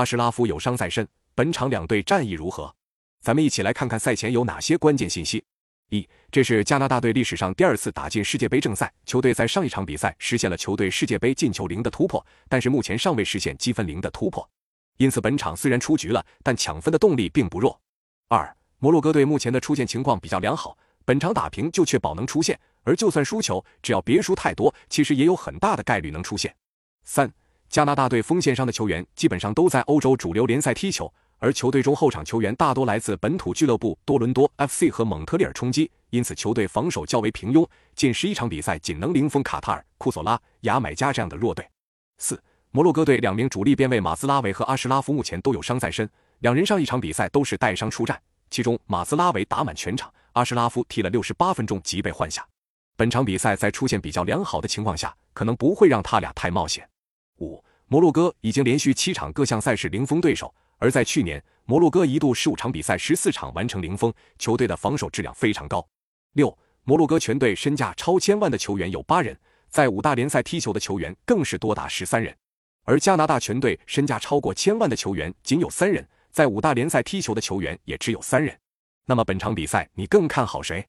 阿什拉夫有伤在身，本场两队战意如何？咱们一起来看看赛前有哪些关键信息。一，这是加拿大队历史上第二次打进世界杯正赛，球队在上一场比赛实现了球队世界杯进球零的突破，但是目前尚未实现积分零的突破，因此本场虽然出局了，但抢分的动力并不弱。二，摩洛哥队目前的出线情况比较良好，本场打平就确保能出线，而就算输球，只要别输太多，其实也有很大的概率能出线。三，加拿大队锋线上的球员基本上都在欧洲主流联赛踢球。而球队中后场球员大多来自本土俱乐部多伦多 FC 和蒙特利尔冲击，因此球队防守较为平庸，近十一场比赛仅能零封卡塔尔、库索拉、牙买加这样的弱队。四，摩洛哥队两名主力边卫马兹拉维和阿什拉夫目前都有伤在身，两人上一场比赛都是带伤出战，其中马兹拉维打满全场，阿什拉夫踢了六十八分钟即被换下。本场比赛在出现比较良好的情况下，可能不会让他俩太冒险。五，摩洛哥已经连续七场各项赛事零封对手。而在去年，摩洛哥一度十五场比赛十四场完成零封，球队的防守质量非常高。六，摩洛哥全队身价超千万的球员有八人，在五大联赛踢球的球员更是多达十三人。而加拿大全队身价超过千万的球员仅有三人，在五大联赛踢球的球员也只有三人。那么本场比赛你更看好谁？